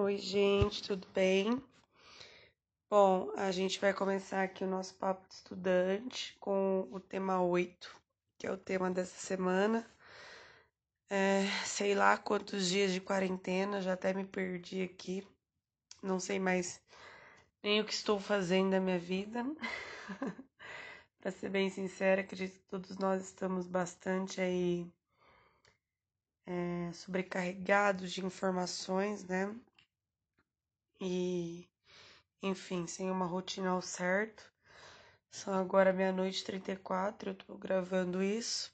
Oi, gente, tudo bem? Bom, a gente vai começar aqui o nosso papo de estudante com o tema 8, que é o tema dessa semana. É, sei lá quantos dias de quarentena, já até me perdi aqui. Não sei mais nem o que estou fazendo da minha vida. Para ser bem sincera, acredito que todos nós estamos bastante aí é, sobrecarregados de informações, né? E, enfim, sem uma rotina ao certo. São agora meia-noite e 34, eu tô gravando isso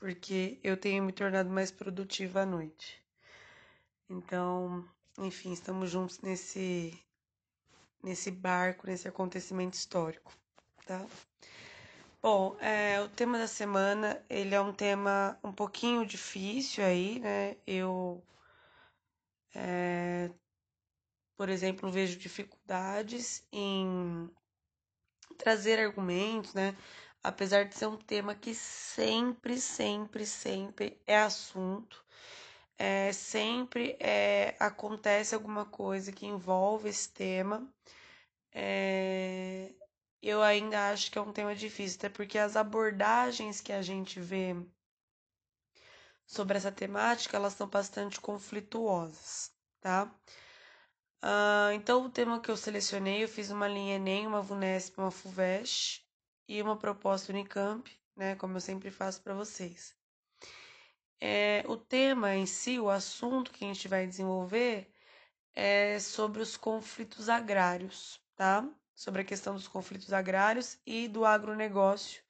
porque eu tenho me tornado mais produtiva à noite. Então, enfim, estamos juntos nesse nesse barco, nesse acontecimento histórico, tá? Bom, é, o tema da semana, ele é um tema um pouquinho difícil aí, né? Eu, é, por exemplo, vejo dificuldades em trazer argumentos, né? Apesar de ser um tema que sempre, sempre, sempre é assunto, é, sempre é, acontece alguma coisa que envolve esse tema. É, eu ainda acho que é um tema difícil, até porque as abordagens que a gente vê sobre essa temática, elas são bastante conflituosas, tá? Uh, então, o tema que eu selecionei, eu fiz uma linha Enem, uma VUNESP, uma FUVEST e uma proposta Unicamp, né, como eu sempre faço para vocês. É, o tema em si, o assunto que a gente vai desenvolver é sobre os conflitos agrários, tá? sobre a questão dos conflitos agrários e do agronegócio,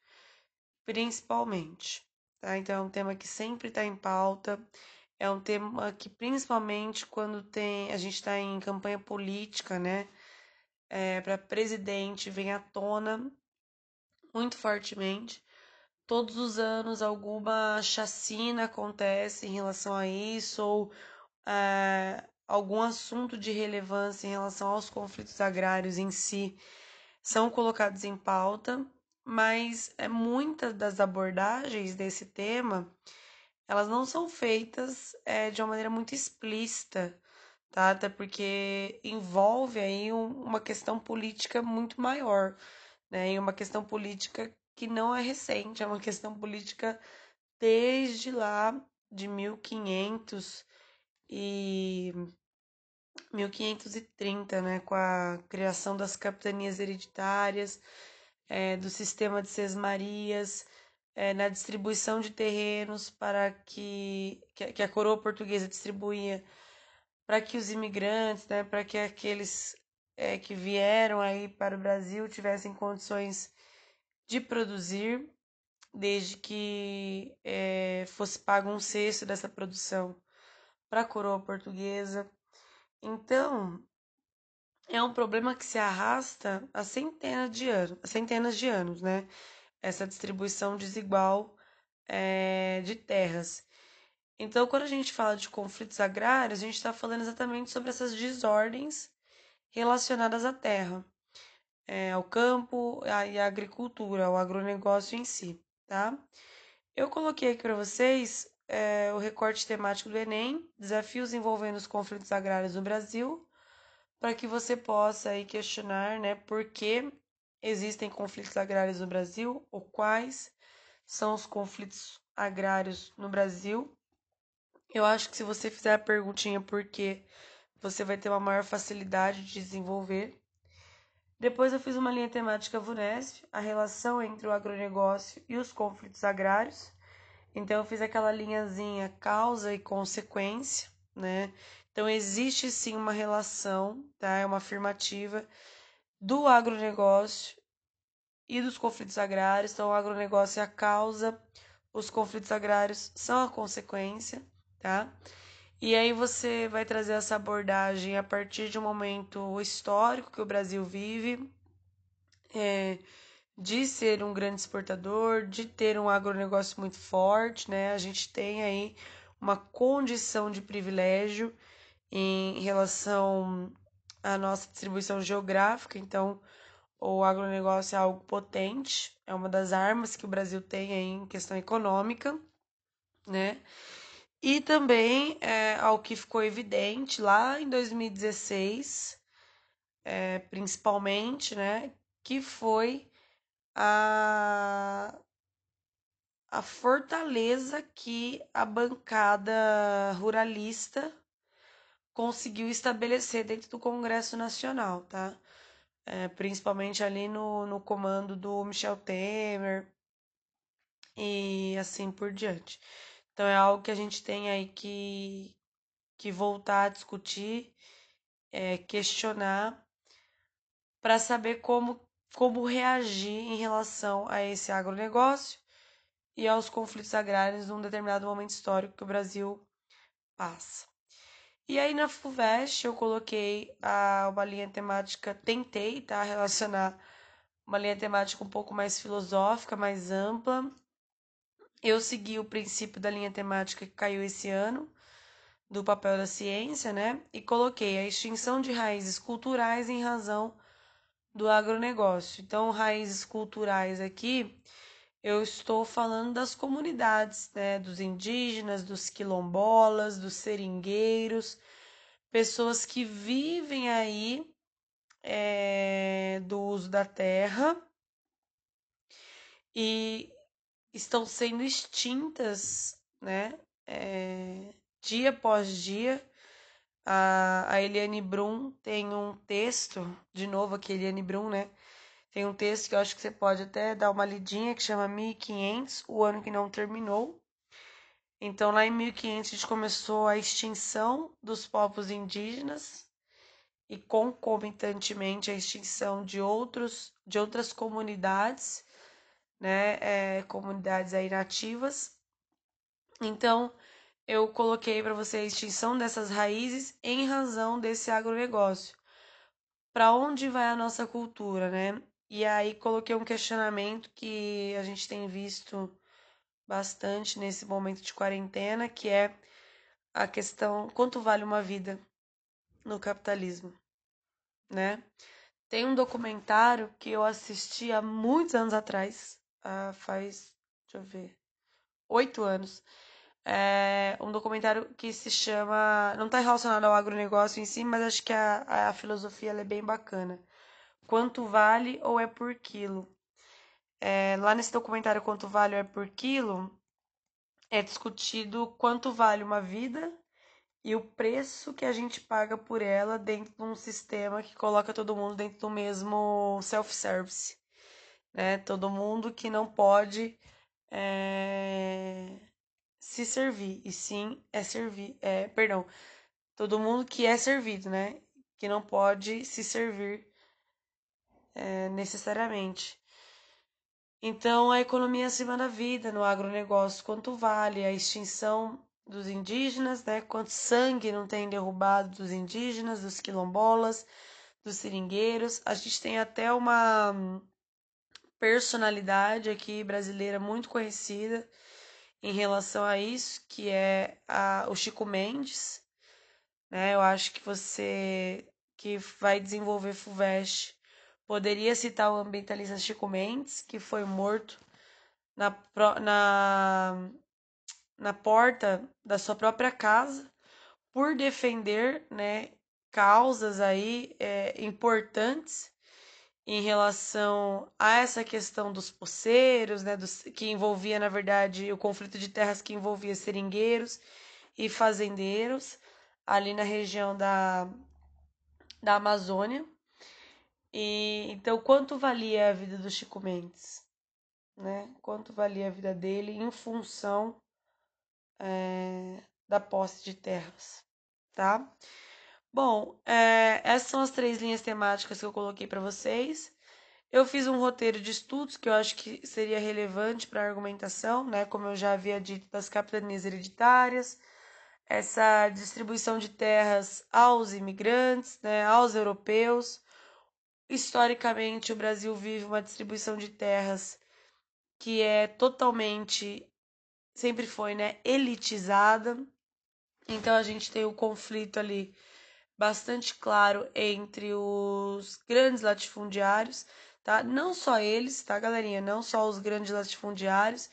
principalmente. Tá? Então, é um tema que sempre está em pauta, é um tema que, principalmente quando tem a gente está em campanha política, né, é, para presidente, vem à tona muito fortemente. Todos os anos alguma chacina acontece em relação a isso, ou é, algum assunto de relevância em relação aos conflitos agrários em si são colocados em pauta, mas é muitas das abordagens desse tema elas não são feitas é, de uma maneira muito explícita, tá? Até porque envolve aí um, uma questão política muito maior, né? E uma questão política que não é recente, é uma questão política desde lá de 1500 e 1530, né, com a criação das capitanias hereditárias, é, do sistema de sesmarias, é, na distribuição de terrenos para que, que a coroa portuguesa distribuía para que os imigrantes, né, para que aqueles é, que vieram aí para o Brasil tivessem condições de produzir, desde que é, fosse pago um sexto dessa produção para a coroa portuguesa. Então, é um problema que se arrasta há centenas de anos, centenas de anos, né? Essa distribuição desigual é, de terras. Então, quando a gente fala de conflitos agrários, a gente está falando exatamente sobre essas desordens relacionadas à terra, é, ao campo e à agricultura, ao agronegócio em si, tá? Eu coloquei aqui para vocês é, o recorte temático do Enem, desafios envolvendo os conflitos agrários no Brasil, para que você possa aí questionar, né, por que existem conflitos agrários no Brasil, ou quais são os conflitos agrários no Brasil. Eu acho que se você fizer a perguntinha por que, você vai ter uma maior facilidade de desenvolver. Depois eu fiz uma linha temática VUNESP, a relação entre o agronegócio e os conflitos agrários. Então eu fiz aquela linhazinha causa e consequência, né? Então existe sim uma relação, tá? É uma afirmativa do agronegócio e dos conflitos agrários. Então o agronegócio é a causa, os conflitos agrários são a consequência, tá? E aí você vai trazer essa abordagem a partir de um momento histórico que o Brasil vive. É, de ser um grande exportador, de ter um agronegócio muito forte, né? A gente tem aí uma condição de privilégio em relação à nossa distribuição geográfica, então o agronegócio é algo potente, é uma das armas que o Brasil tem em questão econômica, né? E também é, ao que ficou evidente lá em 2016, é, principalmente, né, que foi a, a fortaleza que a bancada ruralista conseguiu estabelecer dentro do Congresso Nacional, tá? É, principalmente ali no, no comando do Michel Temer e assim por diante. Então é algo que a gente tem aí que, que voltar a discutir, é, questionar, para saber como, como reagir em relação a esse agronegócio e aos conflitos agrários num determinado momento histórico que o Brasil passa. E aí na FUVEST eu coloquei a, uma linha temática, tentei tá, relacionar uma linha temática um pouco mais filosófica, mais ampla, eu segui o princípio da linha temática que caiu esse ano, do papel da ciência, né? E coloquei a extinção de raízes culturais em razão do agronegócio. Então, raízes culturais aqui, eu estou falando das comunidades, né? Dos indígenas, dos quilombolas, dos seringueiros, pessoas que vivem aí é, do uso da terra e estão sendo extintas, né? É, dia após dia. A, a Eliane Brum tem um texto, de novo aqui, Eliane Brum, né? Tem um texto que eu acho que você pode até dar uma lidinha, que chama 1500, o ano que não terminou. Então, lá em 1500, a gente começou a extinção dos povos indígenas e concomitantemente a extinção de outros de outras comunidades né, é, comunidades aí nativas. Então, eu coloquei para você a extinção dessas raízes em razão desse agronegócio. Para onde vai a nossa cultura, né? E aí coloquei um questionamento que a gente tem visto bastante nesse momento de quarentena, que é a questão quanto vale uma vida no capitalismo, né? Tem um documentário que eu assisti há muitos anos atrás, faz, deixa eu ver, oito anos. É um documentário que se chama. Não está relacionado ao agronegócio em si, mas acho que a, a filosofia é bem bacana. Quanto vale ou é por quilo? É, lá nesse documentário Quanto Vale ou é por quilo, é discutido quanto vale uma vida e o preço que a gente paga por ela dentro de um sistema que coloca todo mundo dentro do mesmo self-service né? Todo mundo que não pode é, se servir, e sim é servir, é, perdão, todo mundo que é servido, né? Que não pode se servir é, necessariamente. Então, a economia acima da vida no agronegócio, quanto vale a extinção dos indígenas, né? Quanto sangue não tem derrubado dos indígenas, dos quilombolas, dos seringueiros. A gente tem até uma personalidade aqui brasileira muito conhecida em relação a isso, que é a, o Chico Mendes. Né? Eu acho que você que vai desenvolver FUVEST poderia citar o ambientalista Chico Mendes, que foi morto na, na, na porta da sua própria casa por defender né, causas aí é, importantes em relação a essa questão dos poceiros, né, dos, que envolvia, na verdade, o conflito de terras que envolvia seringueiros e fazendeiros ali na região da, da Amazônia. E então, quanto valia a vida do Chico Mendes? Né? Quanto valia a vida dele em função é, da posse de terras, tá? Bom, é, essas são as três linhas temáticas que eu coloquei para vocês. Eu fiz um roteiro de estudos que eu acho que seria relevante para a argumentação, né? Como eu já havia dito, das capitanias hereditárias, essa distribuição de terras aos imigrantes, né? aos europeus. Historicamente, o Brasil vive uma distribuição de terras que é totalmente, sempre foi, né? Elitizada. Então a gente tem o conflito ali bastante claro entre os grandes latifundiários, tá? Não só eles, tá, galerinha? Não só os grandes latifundiários,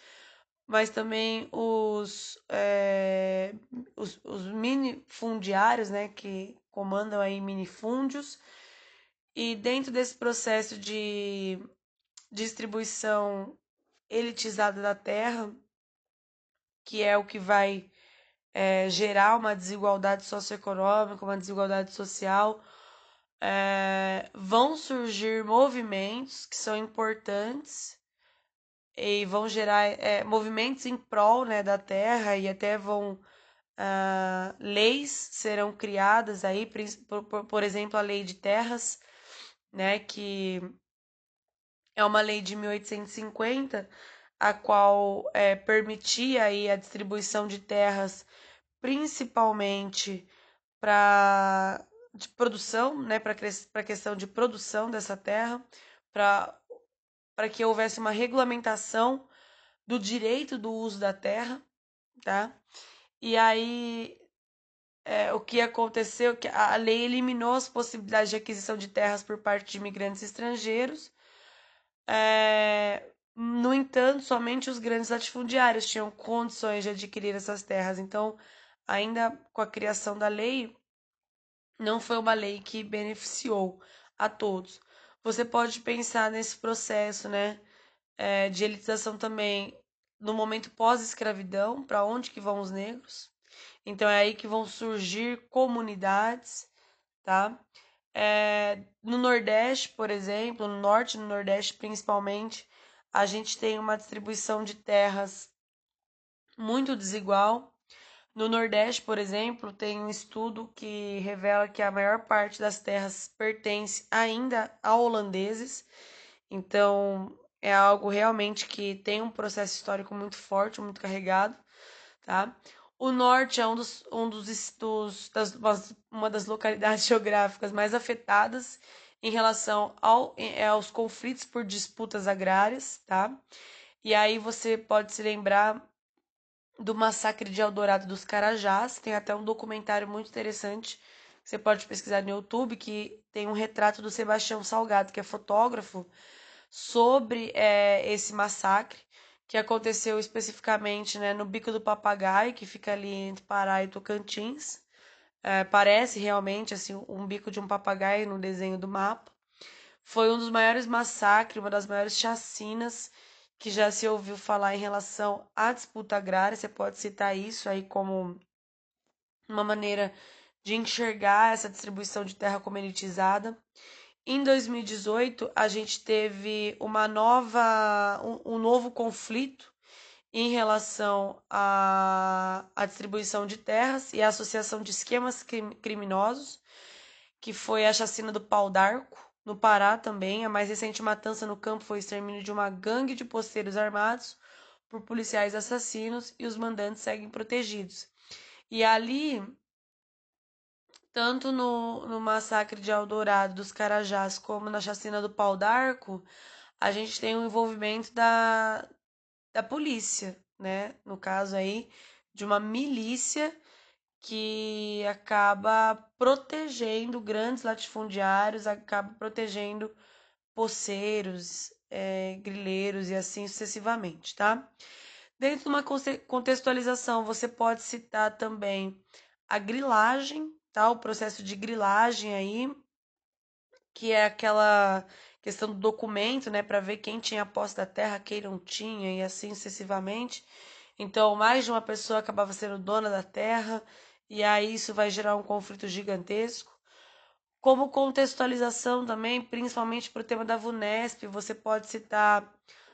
mas também os, é, os, os minifundiários, né, que comandam aí minifúndios. E dentro desse processo de distribuição elitizada da terra, que é o que vai é, gerar uma desigualdade socioeconômica, uma desigualdade social, é, vão surgir movimentos que são importantes e vão gerar é, movimentos em prol né, da terra e até vão uh, leis serão criadas aí por, por, por, exemplo a lei de terras né que é uma lei de 1850 a qual é, permitia aí a distribuição de terras principalmente para de produção, né, para a questão de produção dessa terra, para que houvesse uma regulamentação do direito do uso da terra, tá? E aí é, o que aconteceu que a lei eliminou as possibilidades de aquisição de terras por parte de imigrantes estrangeiros. É, no entanto, somente os grandes latifundiários tinham condições de adquirir essas terras. Então, ainda com a criação da lei, não foi uma lei que beneficiou a todos. Você pode pensar nesse processo, né, é, de elitização também no momento pós-escravidão, para onde que vão os negros? Então é aí que vão surgir comunidades, tá? É, no Nordeste, por exemplo, no Norte e no Nordeste principalmente, a gente tem uma distribuição de terras muito desigual. No Nordeste, por exemplo, tem um estudo que revela que a maior parte das terras pertence ainda a holandeses. Então, é algo realmente que tem um processo histórico muito forte, muito carregado, tá? O norte é um dos, um dos, dos das, uma das localidades geográficas mais afetadas em relação ao, é, aos conflitos por disputas agrárias, tá? E aí você pode se lembrar do massacre de Eldorado dos Carajás. Tem até um documentário muito interessante que você pode pesquisar no YouTube que tem um retrato do Sebastião Salgado, que é fotógrafo, sobre é, esse massacre que aconteceu especificamente né, no Bico do Papagaio, que fica ali entre Pará e Tocantins. É, parece realmente assim um bico de um papagaio no desenho do mapa. Foi um dos maiores massacres, uma das maiores chacinas que já se ouviu falar em relação à disputa agrária. Você pode citar isso aí como uma maneira de enxergar essa distribuição de terra como elitizada. Em 2018, a gente teve uma nova, um, um novo conflito em relação à, à distribuição de terras e à associação de esquemas criminosos, que foi a chacina do Pau d'Arco, no Pará também, a mais recente matança no campo foi o extermínio de uma gangue de posteiros armados por policiais assassinos e os mandantes seguem protegidos. E ali, tanto no, no massacre de Eldorado dos Carajás como na chacina do Pau d'Arco, a gente tem o um envolvimento da, da polícia, né? No caso aí, de uma milícia que acaba protegendo grandes latifundiários, acaba protegendo poceiros, é, grileiros e assim sucessivamente, tá? Dentro de uma contextualização, você pode citar também a grilagem, tá? O processo de grilagem aí, que é aquela questão do documento, né, para ver quem tinha posse da terra, quem não tinha e assim sucessivamente. Então, mais de uma pessoa acabava sendo dona da terra e aí isso vai gerar um conflito gigantesco. Como contextualização também, principalmente para o tema da VUNESP, você pode citar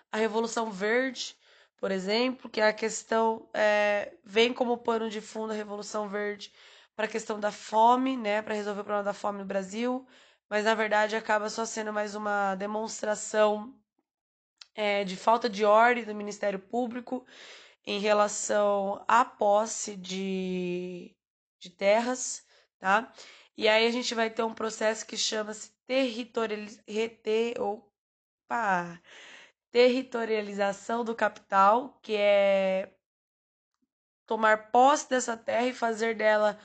a Revolução Verde, por exemplo, que é a questão é, vem como pano de fundo a Revolução Verde para a questão da fome, né, para resolver o problema da fome no Brasil, mas na verdade acaba só sendo mais uma demonstração é, de falta de ordem do Ministério Público em relação à posse de, de terras, tá? E aí a gente vai ter um processo que chama-se territorialização do capital, que é tomar posse dessa terra e fazer dela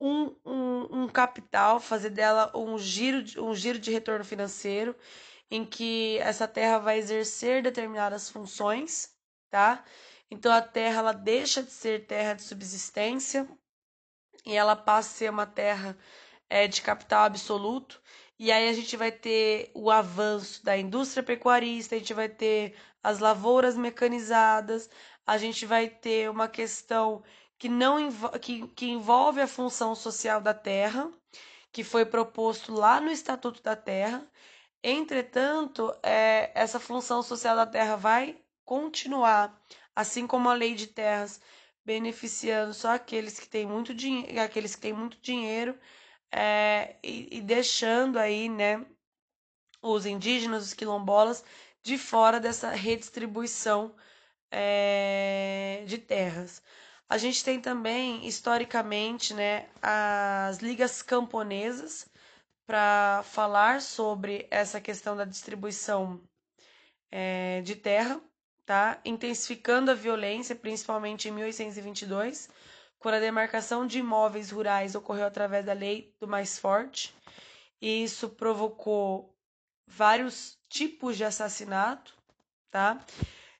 um, um, um capital, fazer dela um giro, um giro de retorno financeiro, em que essa terra vai exercer determinadas funções, tá? Então a terra ela deixa de ser terra de subsistência e ela passa a ser uma terra é, de capital absoluto. E aí a gente vai ter o avanço da indústria pecuarista, a gente vai ter as lavouras mecanizadas, a gente vai ter uma questão que não que, que envolve a função social da terra, que foi proposto lá no Estatuto da Terra. Entretanto, é, essa função social da terra vai continuar, assim como a lei de terras beneficiando só aqueles que têm muito dinheiro, aqueles que têm muito dinheiro é, e, e deixando aí, né, os indígenas, os quilombolas de fora dessa redistribuição é, de terras. A gente tem também, historicamente, né, as ligas camponesas para falar sobre essa questão da distribuição é, de terra, tá? Intensificando a violência, principalmente em 1822, quando a demarcação de imóveis rurais ocorreu através da lei do mais forte. E isso provocou vários tipos de assassinato, tá?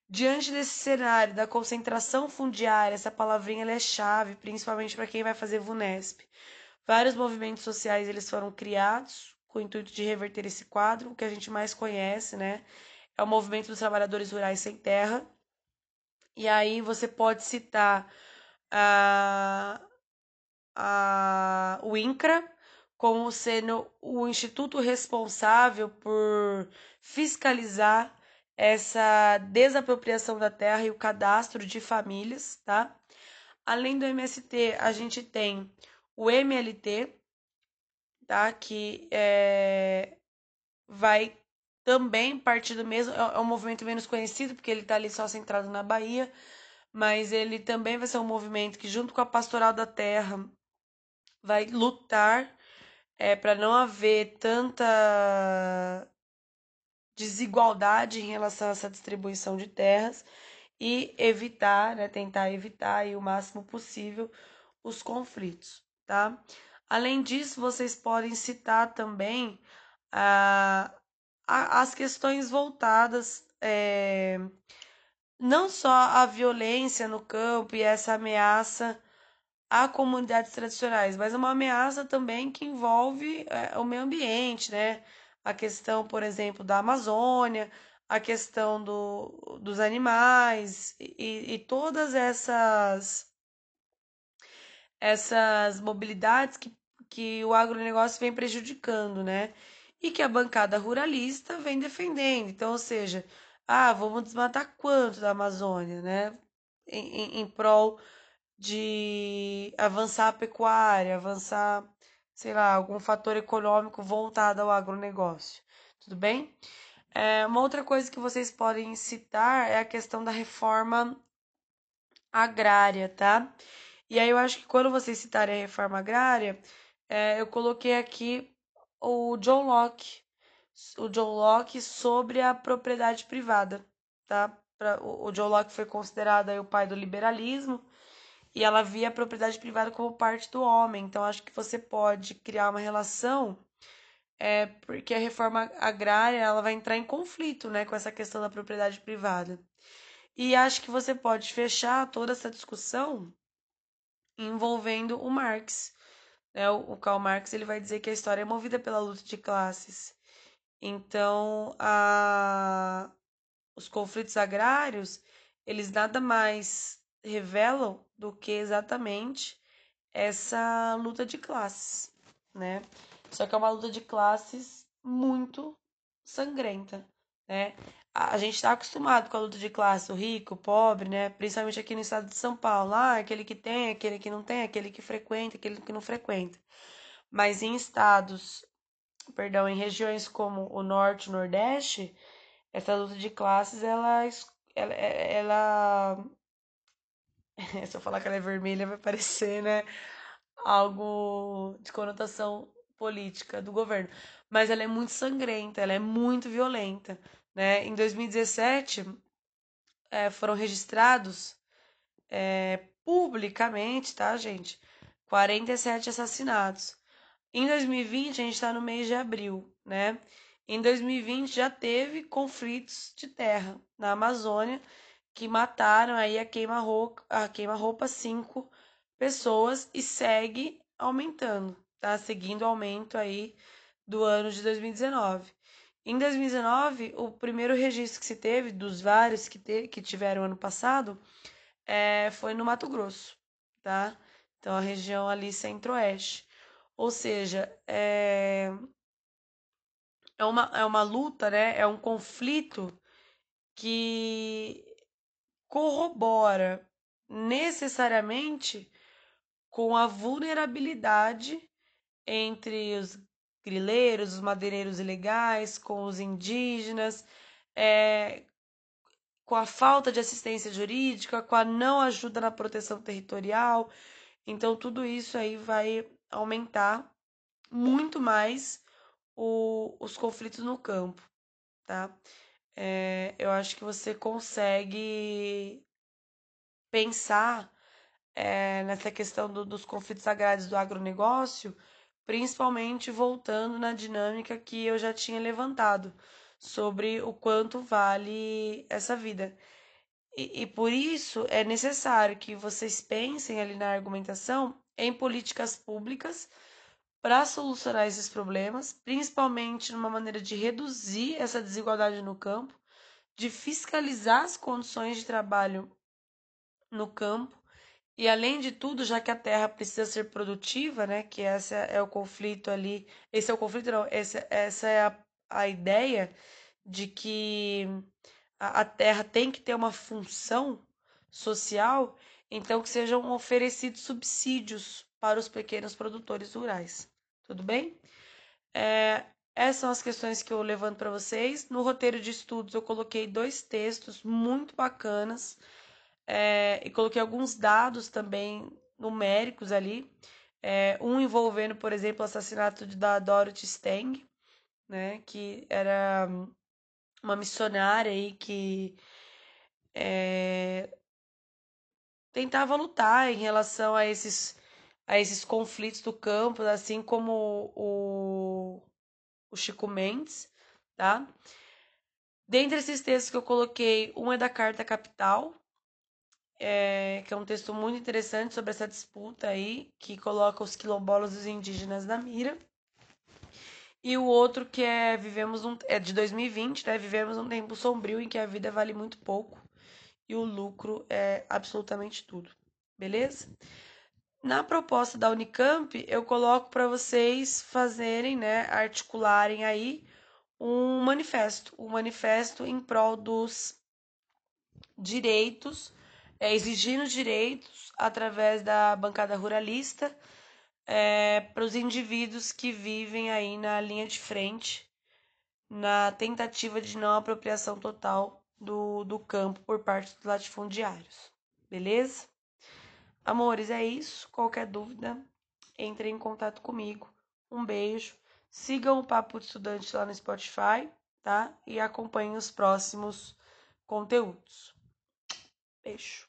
Diante desse cenário da concentração fundiária, essa palavrinha é chave, principalmente para quem vai fazer VUNESP. Vários movimentos sociais eles foram criados com o intuito de reverter esse quadro, o que a gente mais conhece, né? É o movimento dos trabalhadores rurais sem terra. E aí você pode citar a, a, o INCRA como sendo o instituto responsável por fiscalizar essa desapropriação da terra e o cadastro de famílias, tá? Além do MST, a gente tem o MLT, tá? Que é, vai também partir do mesmo. É, é um movimento menos conhecido, porque ele está ali só centrado na Bahia, mas ele também vai ser um movimento que, junto com a Pastoral da Terra, vai lutar é, para não haver tanta desigualdade em relação a essa distribuição de terras e evitar, né, tentar evitar aí, o máximo possível os conflitos, tá? Além disso, vocês podem citar também ah, as questões voltadas é, não só à violência no campo e essa ameaça a comunidades tradicionais, mas uma ameaça também que envolve é, o meio ambiente, né? A questão, por exemplo, da Amazônia, a questão do, dos animais e, e todas essas essas mobilidades que, que o agronegócio vem prejudicando, né? E que a bancada ruralista vem defendendo. Então, ou seja, ah, vamos desmatar quanto da Amazônia, né? Em, em, em prol de avançar a pecuária, avançar sei lá, algum fator econômico voltado ao agronegócio. Tudo bem? É, uma outra coisa que vocês podem citar é a questão da reforma agrária, tá? E aí eu acho que quando vocês citarem a reforma agrária, é, eu coloquei aqui o John Locke, o John Locke sobre a propriedade privada, tá? Pra, o, o John Locke foi considerado aí, o pai do liberalismo, e ela via a propriedade privada como parte do homem. Então, acho que você pode criar uma relação, é, porque a reforma agrária ela vai entrar em conflito né, com essa questão da propriedade privada. E acho que você pode fechar toda essa discussão envolvendo o Marx. Né? O Karl Marx ele vai dizer que a história é movida pela luta de classes. Então, a... os conflitos agrários, eles nada mais revelam do que exatamente essa luta de classes, né? Só que é uma luta de classes muito sangrenta, né? A gente está acostumado com a luta de classe, o rico, o pobre, né? Principalmente aqui no estado de São Paulo, ah, aquele que tem, aquele que não tem, aquele que frequenta, aquele que não frequenta. Mas em estados, perdão, em regiões como o norte, o nordeste, essa luta de classes, ela, ela, ela se eu falar que ela é vermelha, vai parecer, né? Algo de conotação política do governo. Mas ela é muito sangrenta, ela é muito violenta. Né? Em 2017, é, foram registrados é, publicamente, tá, gente? 47 assassinatos. Em 2020, a gente está no mês de abril, né? Em 2020 já teve conflitos de terra na Amazônia que mataram aí a queima-roupa, a queima-roupa cinco pessoas e segue aumentando, tá? Seguindo o aumento aí do ano de 2019. Em 2019, o primeiro registro que se teve, dos vários que, te, que tiveram ano passado, é, foi no Mato Grosso, tá? Então, a região ali centro-oeste. Ou seja, é, é, uma, é uma luta, né? É um conflito que corrobora necessariamente com a vulnerabilidade entre os grileiros, os madeireiros ilegais, com os indígenas, é, com a falta de assistência jurídica, com a não ajuda na proteção territorial. Então, tudo isso aí vai aumentar muito mais o, os conflitos no campo, tá? É, eu acho que você consegue pensar é, nessa questão do, dos conflitos agrários do agronegócio, principalmente voltando na dinâmica que eu já tinha levantado sobre o quanto vale essa vida. E, e por isso é necessário que vocês pensem ali na argumentação em políticas públicas para solucionar esses problemas, principalmente numa maneira de reduzir essa desigualdade no campo, de fiscalizar as condições de trabalho no campo. E além de tudo, já que a terra precisa ser produtiva, né, que essa é o conflito ali, esse é o conflito não, essa, essa é a, a ideia de que a, a terra tem que ter uma função social, então que sejam oferecidos subsídios para os pequenos produtores rurais. Tudo bem? É, essas são as questões que eu levanto para vocês. No roteiro de estudos, eu coloquei dois textos muito bacanas é, e coloquei alguns dados também numéricos ali. É, um envolvendo, por exemplo, o assassinato da Dorothy Stang, né, que era uma missionária aí que é, tentava lutar em relação a esses a esses conflitos do campo, assim como o, o Chico Mendes, tá? Dentre esses textos que eu coloquei, um é da Carta Capital, é, que é um texto muito interessante sobre essa disputa aí, que coloca os quilombolas e os indígenas na mira. E o outro que é vivemos um, é de 2020, né? Vivemos um tempo sombrio em que a vida vale muito pouco e o lucro é absolutamente tudo. Beleza? Na proposta da Unicamp, eu coloco para vocês fazerem, né, articularem aí um manifesto, um manifesto em prol dos direitos, é, exigindo direitos através da bancada ruralista é, para os indivíduos que vivem aí na linha de frente na tentativa de não apropriação total do, do campo por parte dos latifundiários. Beleza? Amores, é isso. Qualquer dúvida, entre em contato comigo. Um beijo. Sigam o Papo de Estudante lá no Spotify, tá? E acompanhem os próximos conteúdos. Beijo.